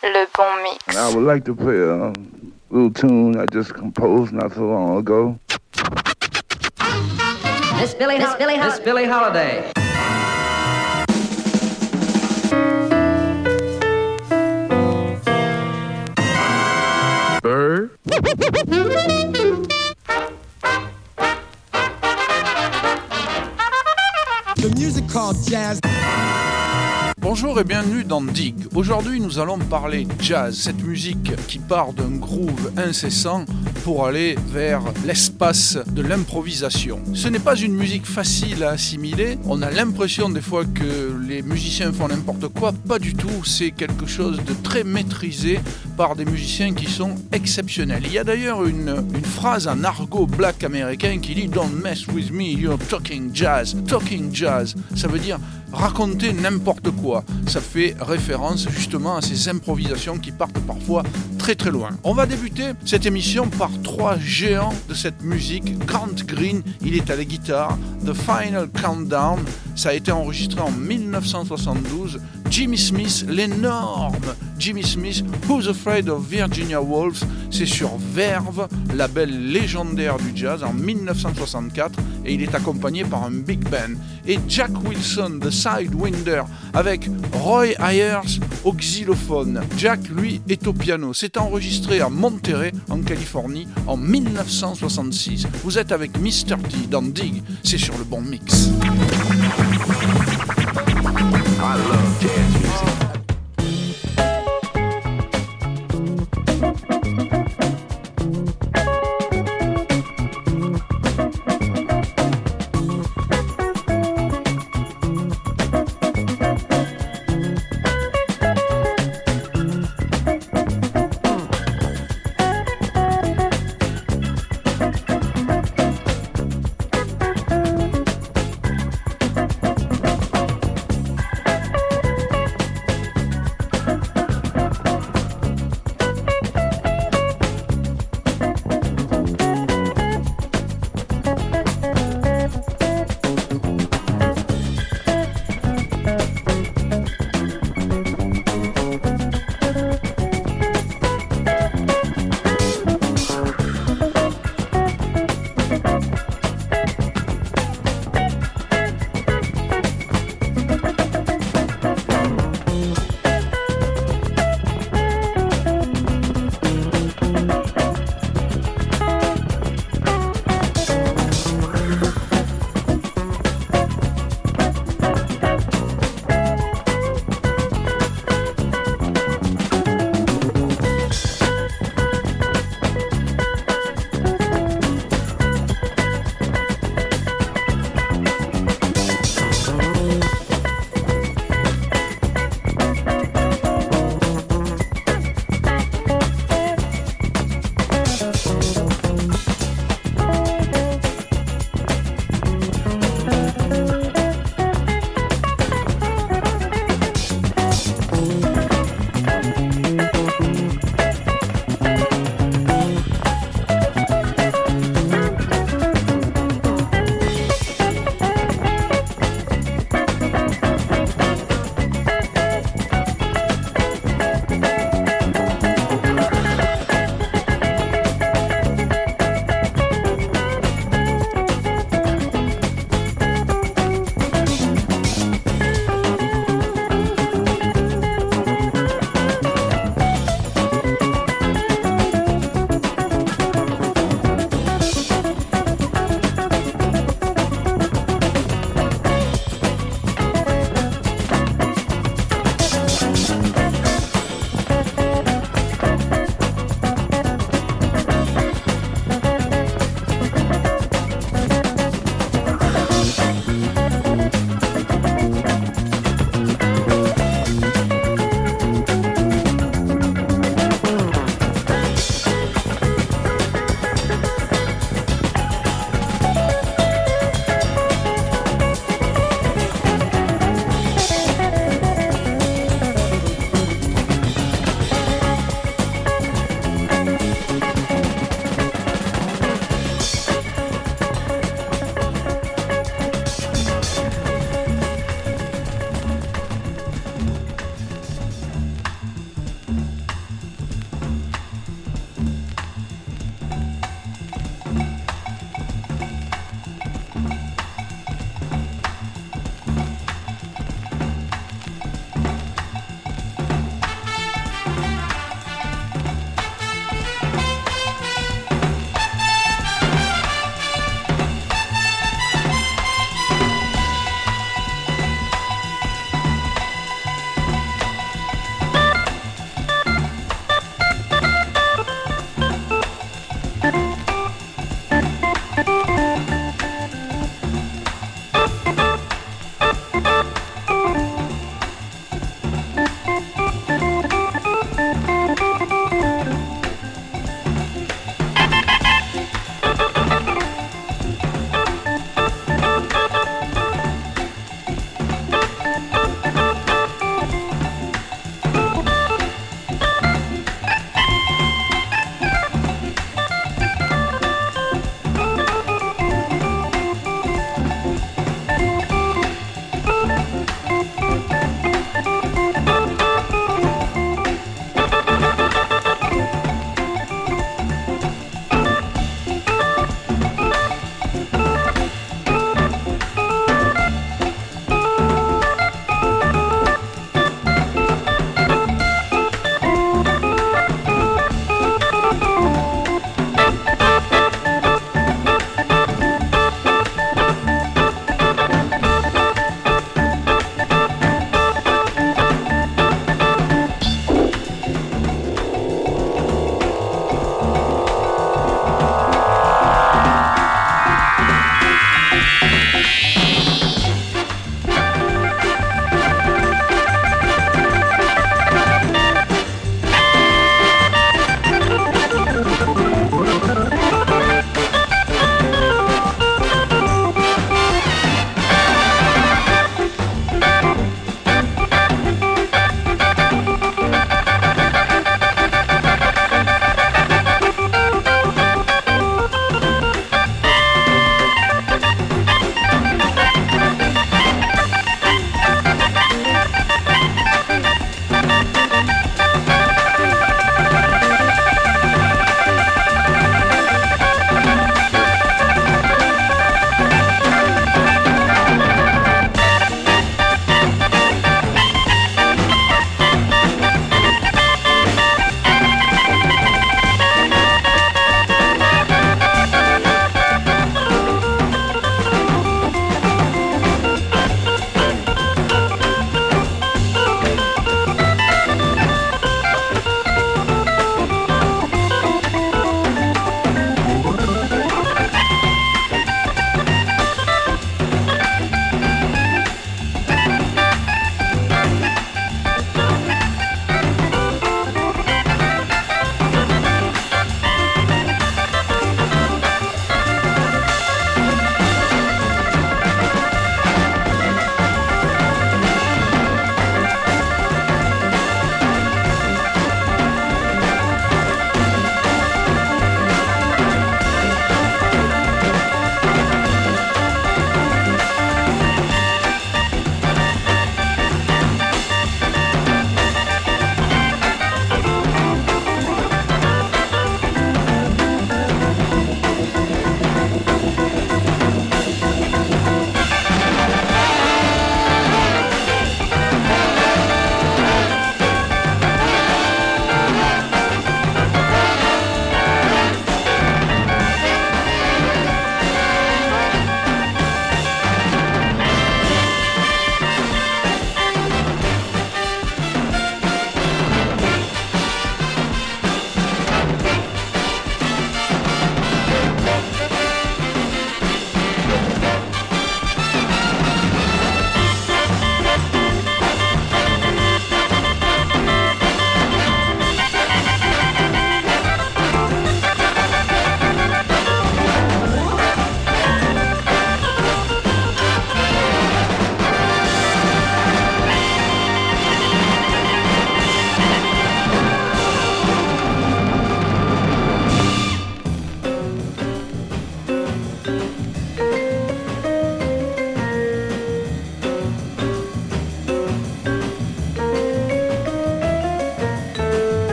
Le bon mix. I would like to play a little tune I just composed not so long ago. Miss Billie, Miss Billie, Miss Billie Holiday. Bird. The music called jazz. Bonjour et bienvenue dans Dig. Aujourd'hui, nous allons parler jazz, cette musique qui part d'un groove incessant pour aller vers l'espace de l'improvisation. Ce n'est pas une musique facile à assimiler. On a l'impression des fois que les musiciens font n'importe quoi. Pas du tout. C'est quelque chose de très maîtrisé par des musiciens qui sont exceptionnels. Il y a d'ailleurs une, phrase en argot black américain qui dit Don't mess with me, you're talking jazz. Talking jazz, ça veut dire raconter n'importe quoi. Ça fait référence justement à ces improvisations qui partent parfois très très loin. On va débuter cette émission par trois géants de cette musique. Grant Green, il est à la guitare. The Final Countdown, ça a été enregistré en 1972. Jimmy Smith, l'énorme Jimmy Smith, Who's Afraid of Virginia Wolves, c'est sur Verve, label légendaire du jazz en 1964 et il est accompagné par un big band. Et Jack Wilson, Sidewinder, avec Roy Ayers au xylophone. Jack, lui, est au piano. C'est enregistré à Monterey, en Californie, en 1966. Vous êtes avec Mr. T dans Dig, c'est sur le bon mix.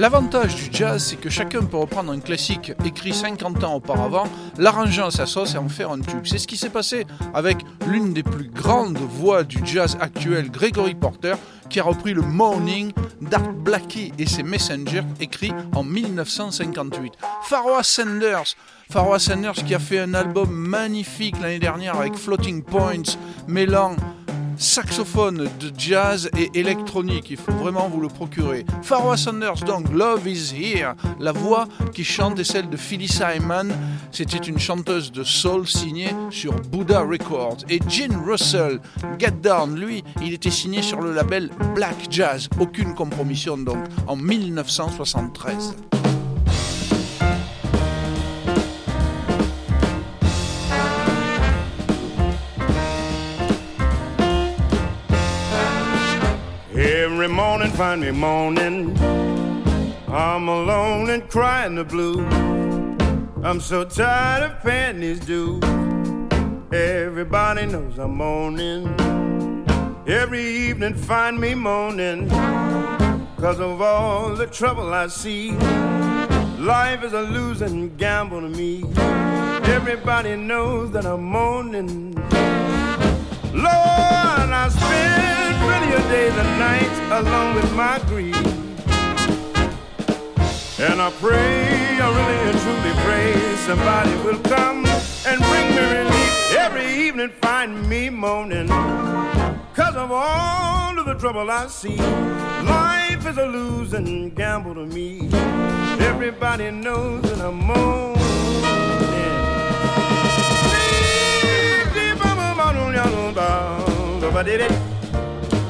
L'avantage du jazz, c'est que chacun peut reprendre un classique écrit 50 ans auparavant, l'arranger à sa sauce et en faire un tube. C'est ce qui s'est passé avec l'une des plus grandes voix du jazz actuel, Gregory Porter, qui a repris le Morning d'Art Blackie et ses Messengers, écrit en 1958. Pharoah Sanders, Sanders qui a fait un album magnifique l'année dernière avec Floating Points, mêlant saxophone de jazz et électronique. Il faut vraiment vous le procurer. Pharoah Sanders, donc Love is Here. La voix qui chante est celle de Phyllis Hyman. C'était une chanteuse de soul signée sur Buddha Records. Et Gene Russell, Get Down, lui, il était signé sur le label Black Jazz. Aucune compromission donc, en 1973. Morning find me moaning. I'm alone and crying the blues. I'm so tired of paying these dues. Everybody knows I'm moaning. Every evening find me moaning. Cause of all the trouble I see. Life is a losing gamble to me. Everybody knows that I'm moaning. Lord, I spend of days and nights alone with my grief. And I pray, I really and truly pray somebody will come and bring me relief. Every evening find me moaning. Cause of all of the trouble I see. Life is a losing gamble to me. Everybody knows that I'm moaning.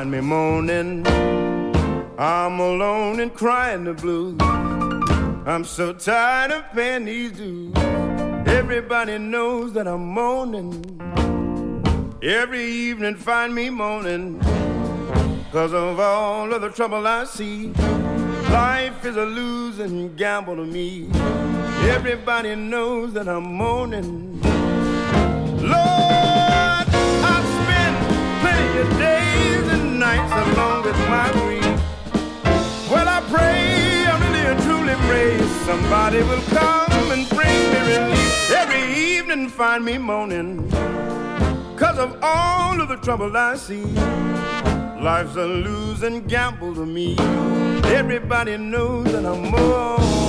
find me moaning. I'm alone and crying the blues. I'm so tired of paying these dues. Everybody knows that I'm moaning. Every evening find me moaning. Cause of all of the trouble I see. Life is a losing gamble to me. Everybody knows that I'm moaning. Lord, I spend plenty of days nights alone with my grief. Well, I pray, I really and truly pray somebody will come and bring me relief. Every evening find me moaning. Cause of all of the trouble I see. Life's a losing gamble to me. Everybody knows that I'm moaning.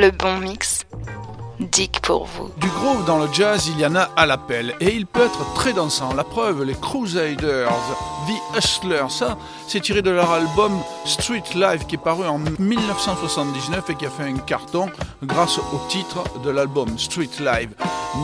Le bon mix. Dick pour vous. Du groove dans le jazz, il y en a à l'appel et il peut être très dansant. La preuve, les Crusaders, The Hustlers, ça, c'est tiré de leur album Street Life qui est paru en 1979 et qui a fait un carton grâce au titre de l'album Street Live.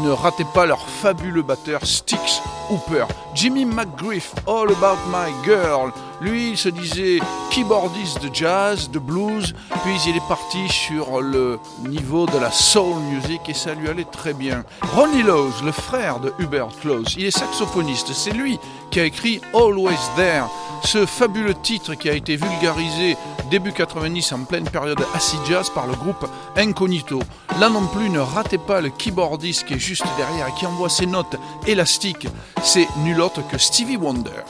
Ne ratez pas leur fabuleux batteur Styx Hooper. Jimmy McGriff, All About My Girl. Lui, il se disait keyboardiste de jazz, de blues, puis il est parti sur le niveau de la soul music et ça lui allait très bien. Ronnie Lowes, le frère de Hubert Close, il est saxophoniste. C'est lui qui a écrit Always There, ce fabuleux titre qui a été vulgarisé début 90 en pleine période acid jazz par le groupe Incognito. Là non plus, ne ratez pas le keyboardiste qui est juste derrière et qui envoie ses notes élastiques. C'est nul autre que Stevie Wonder.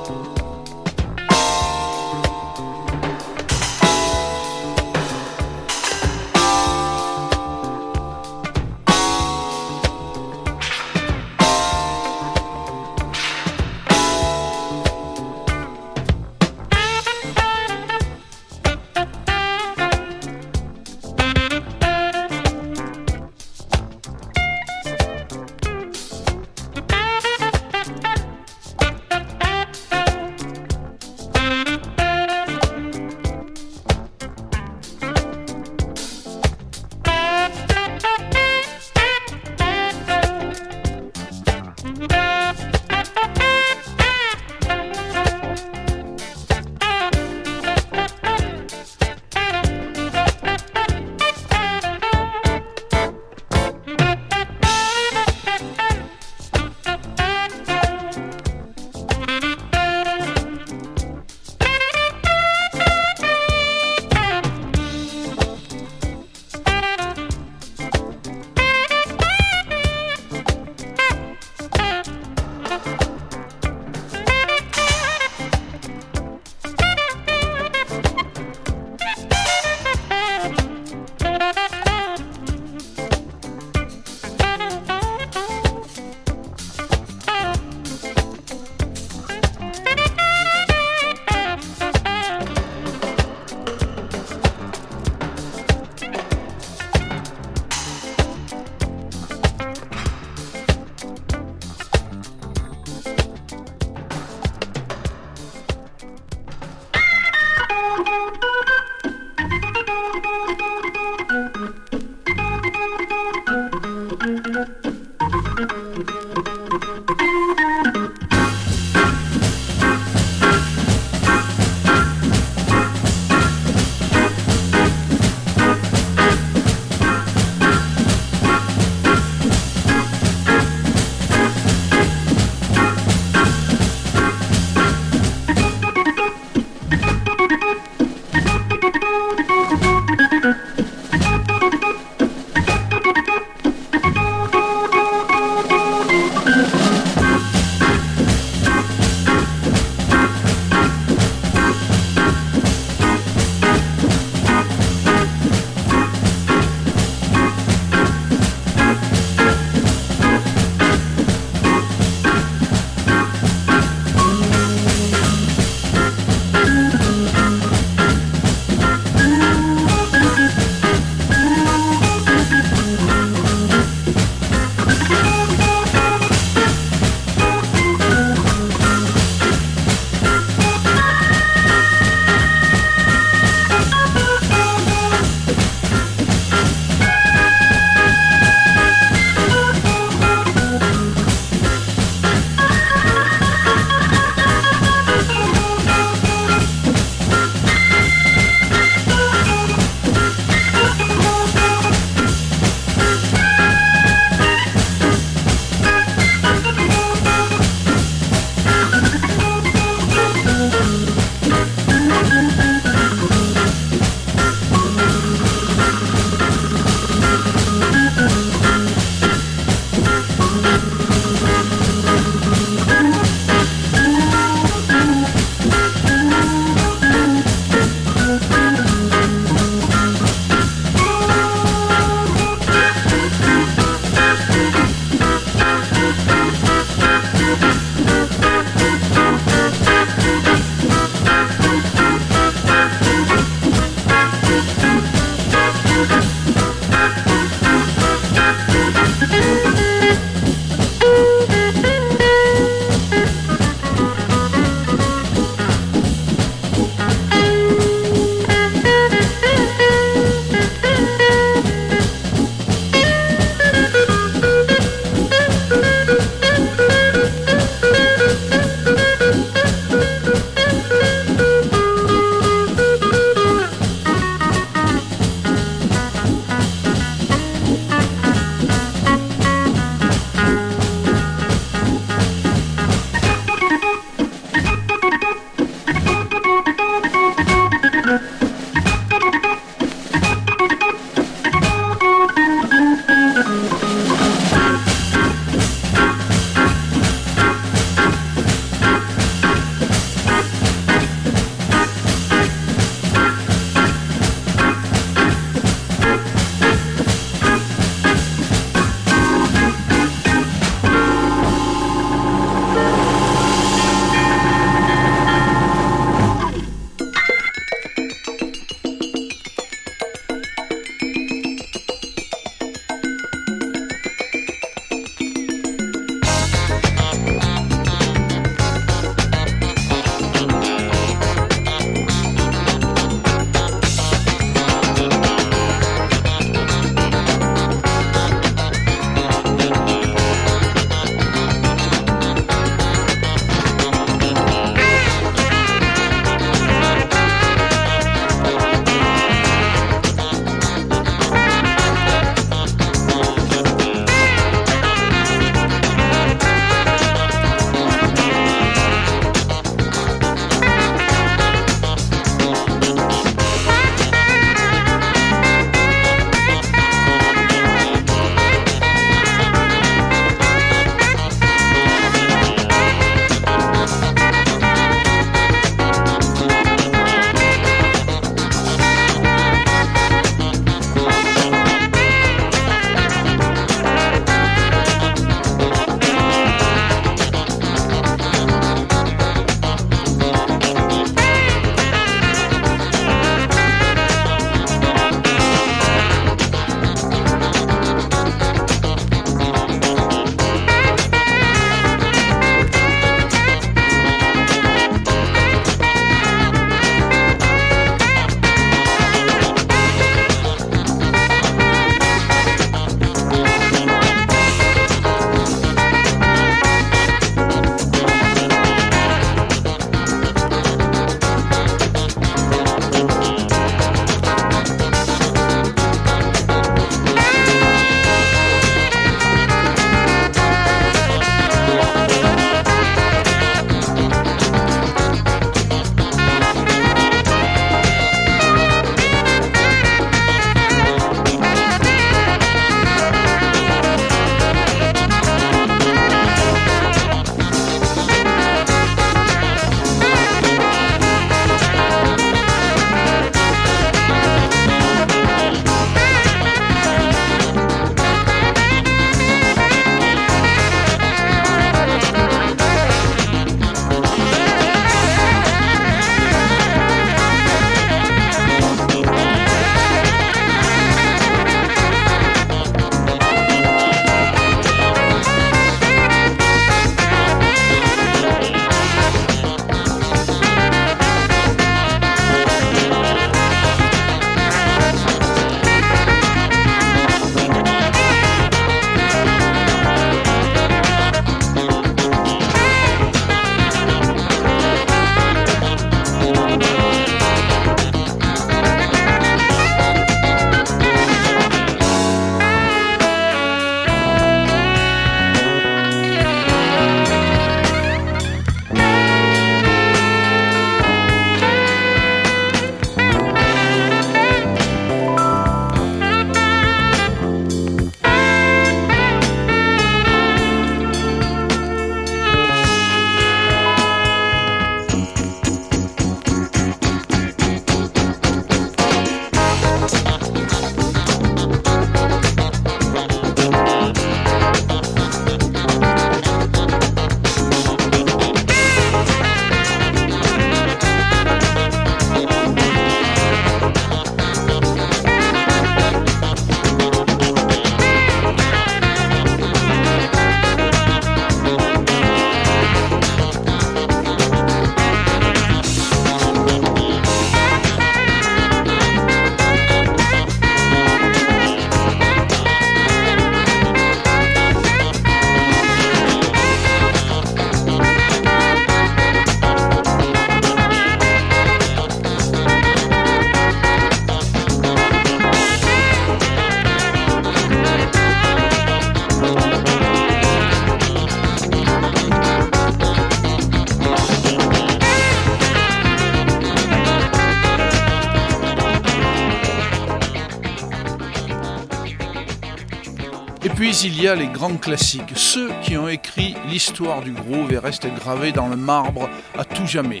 Il y a les grands classiques, ceux qui ont écrit l'histoire du groove et restent gravés dans le marbre à tout jamais.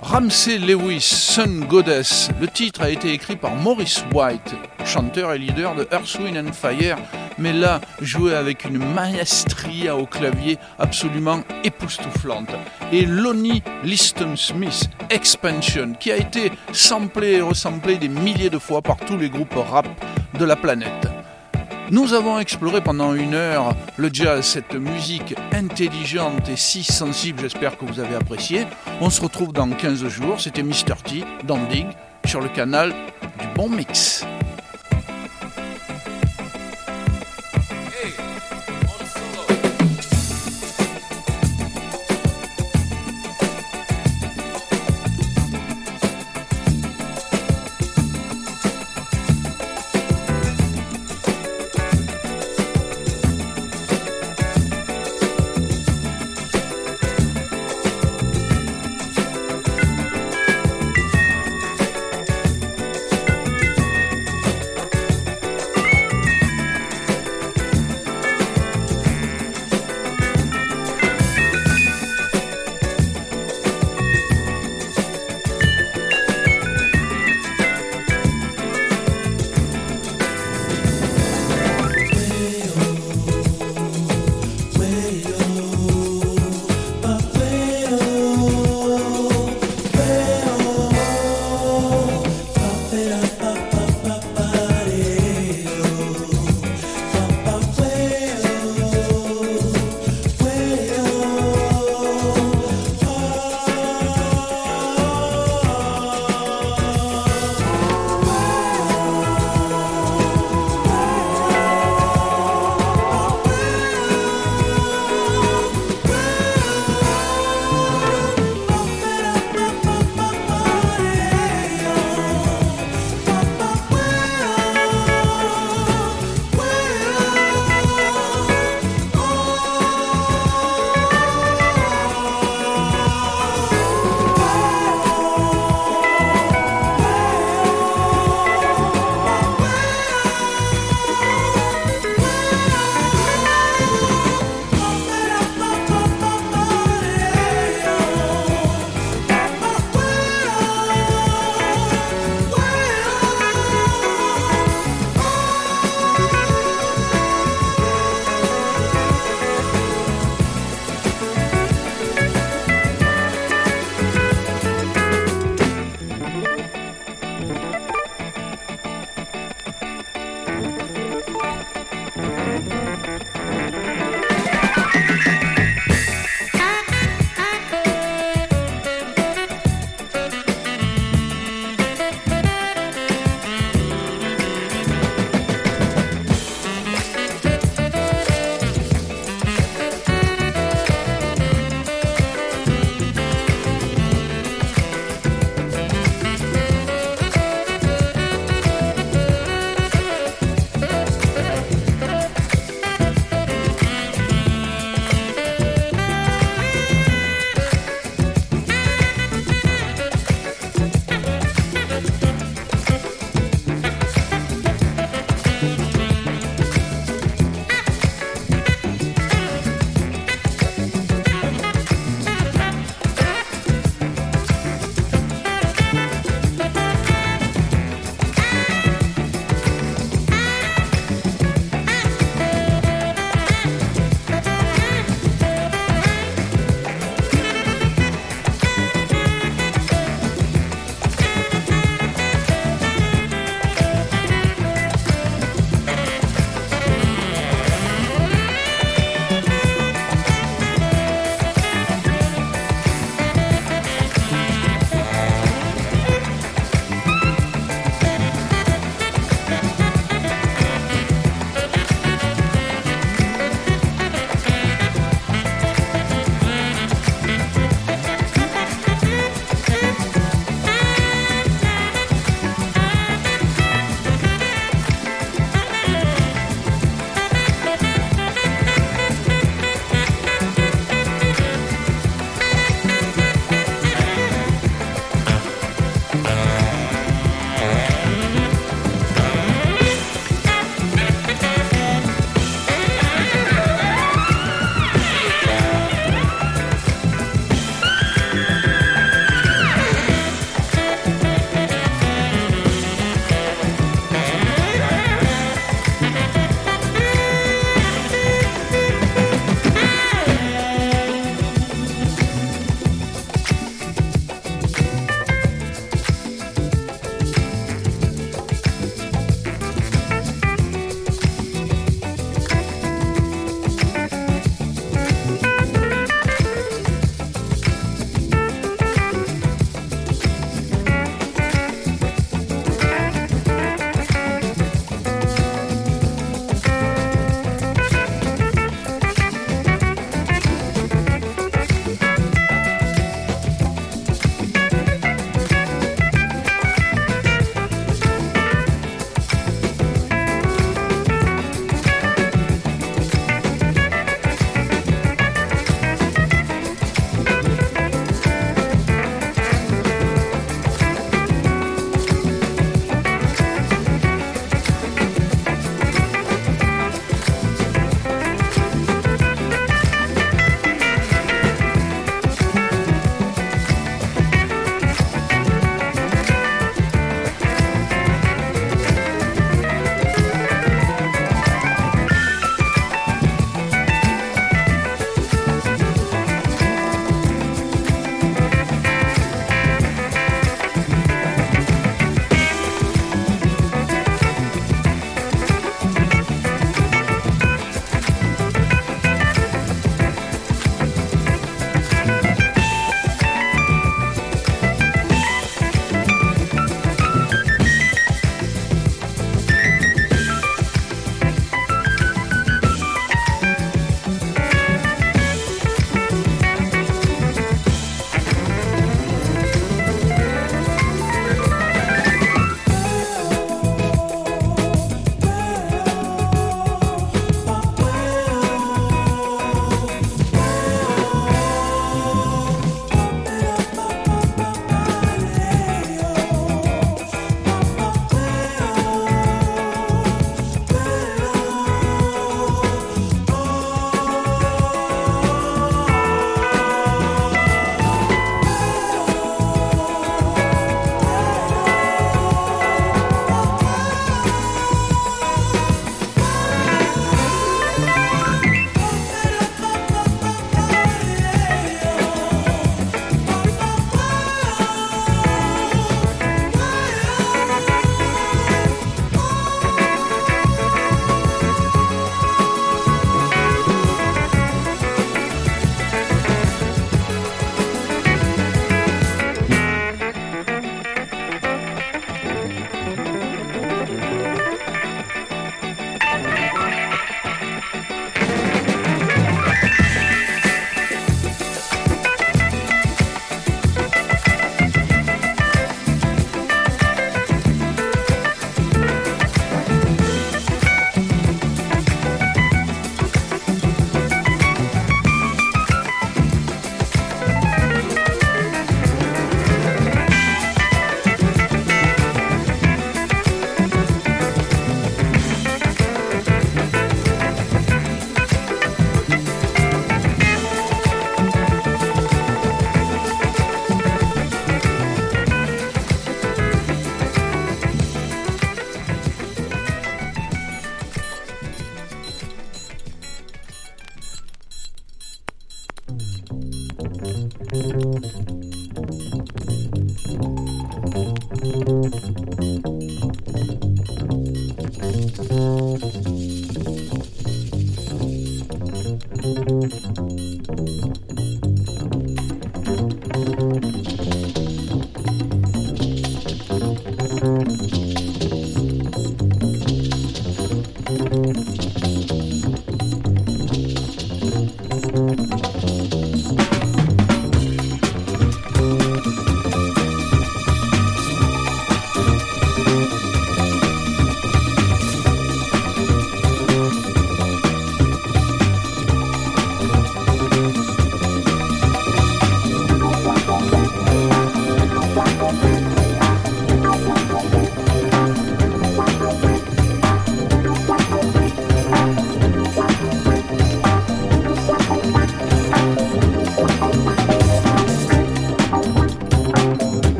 Ramsey Lewis, Sun Goddess. Le titre a été écrit par Maurice White, chanteur et leader de Earth, Wind and Fire, mais là joué avec une maestria au clavier absolument époustouflante. Et Lonnie Liston Smith, Expansion, qui a été samplé et resamplé des milliers de fois par tous les groupes rap de la planète. Nous avons exploré pendant une heure le jazz, cette musique intelligente et si sensible, j'espère que vous avez apprécié. On se retrouve dans 15 jours, c'était Mr. T, dans sur le canal du Bon Mix.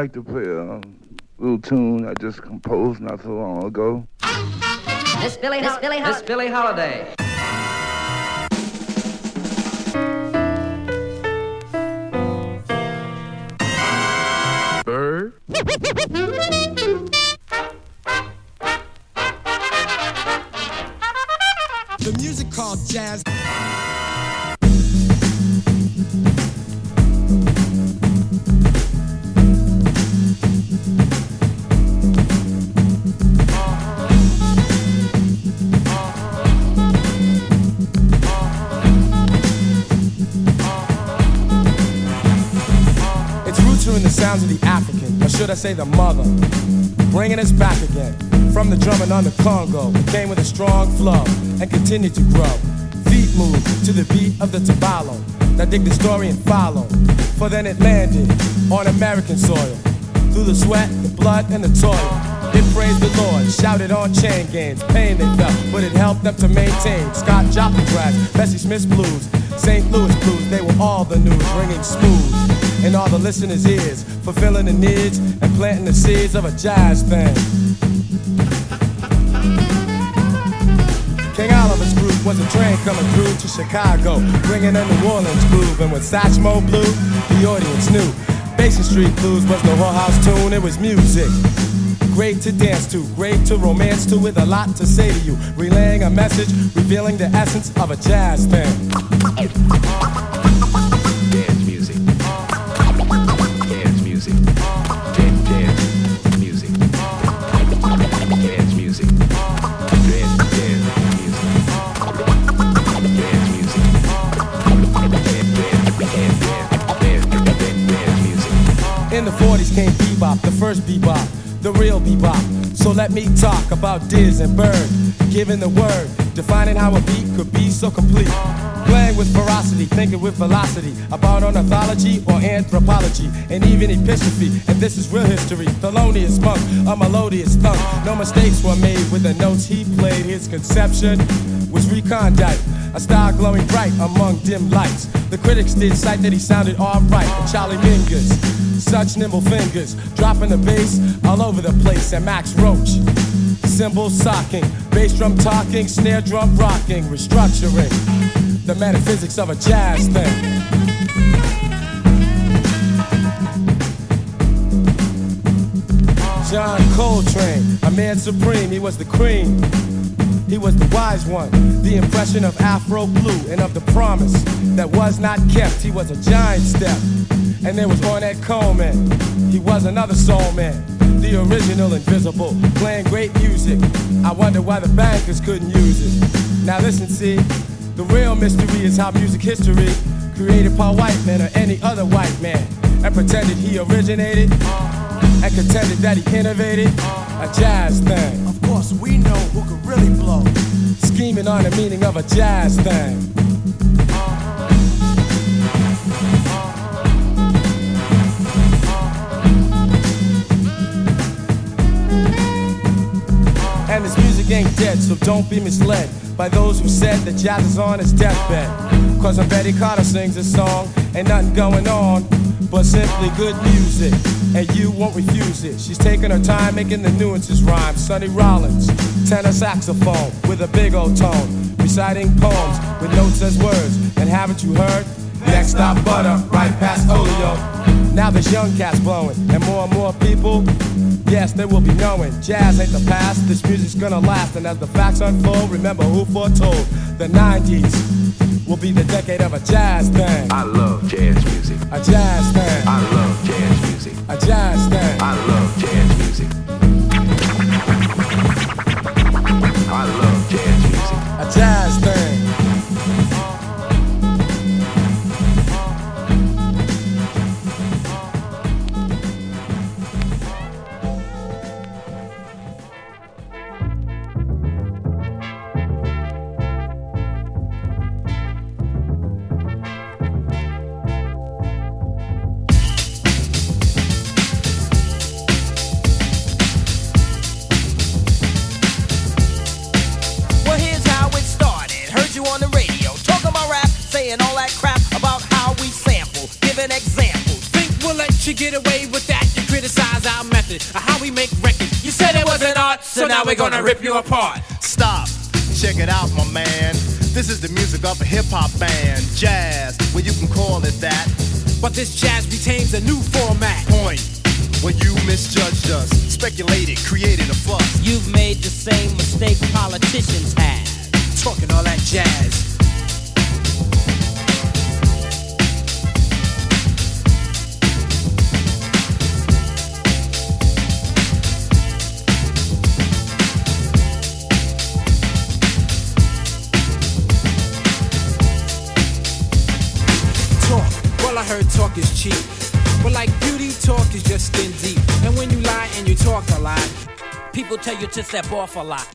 Like to play a little tune I just composed not so long ago. Miss Billie, Miss Billie, Miss Billie Holiday. Say the mother, bringing us back again. From the drumming on the Congo, came with a strong flow and continued to grow. Feet move to the beat of the tabalo. Now dig the story and follow, for then it landed on American soil. Through the sweat, the blood, and the toil. It praised the Lord, shouted on chain gangs, pain they felt, but it helped them to maintain. Scott Joplin grass, Bessie Smith's blues, St. Louis blues, they were all the news, ringing smooth in all the listeners' ears, fulfilling the needs and planting the seeds of a jazz thing. King Oliver's group was a train coming through to Chicago, bringing a New Orleans groove, and when Satchmo blew, the audience knew. Basin Street Blues was no whorehouse tune, it was music. Great to dance to, great to romance to, with a lot to say to you. Relaying a message, revealing the essence of a jazz thing. The real bebop. So let me talk about Diz and Bird, giving the word, defining how a beat could be so complete. Playing with ferocity, thinking with velocity about ornithology or anthropology, and even Epistrophy. And this is real history. Thelonious Monk, a melodious thunk. No mistakes were made with the notes he played. His conception was recondite, a star glowing bright among dim lights. The critics did cite that he sounded alright. Charlie Mingus, such nimble fingers, dropping the bass all over the place. And Max Roach, cymbals socking, bass drum talking, snare drum rocking, restructuring the metaphysics of a jazz thing. John Coltrane, a man supreme, he was the cream. He was the wise one, the impression of Afro blue and of the promise that was not kept. He was a giant step. And there was Ornette Coleman. He was another soul man, the original invisible, playing great music. I wonder why the bankers couldn't use it. Now listen, see, the real mystery is how music history created by white men or any other white man and pretended he originated and contended that he innovated a jazz thing. Of course, we know who could really blow. Scheming on the meaning of a jazz thing. Ain't dead, so don't be misled by those who said that jazz is on its deathbed. Cause when Betty Carter sings a song, ain't nothing going on but simply good music. And you won't refuse it. She's taking her time making the nuances rhyme. Sonny Rollins, tenor saxophone with a big old tone, reciting poems with notes as words. And haven't you heard? Next stop, butter, right past Oleo. Now there's young cats blowing, and more and more people, yes, they will be knowing. Jazz ain't the past, this music's gonna last. And as the facts unfold, remember who foretold the 90s will be the decade of a jazz thing. I love jazz music. A jazz thing. I love jazz music. A jazz thing. I love jazz music. We're gonna rip you apart. Stop. Check it out, my man. This is the music of a hip hop band. Jazz, well, you can call it that. But this jazz retains a new format. Point. When you misjudged us, speculated, created a fuss. You've made the same mistake politicians have. Talking all that jazz. Heard talk is cheap. But like beauty, talk is just skin deep. And when you lie and you talk a lot, people tell you to step off a lot.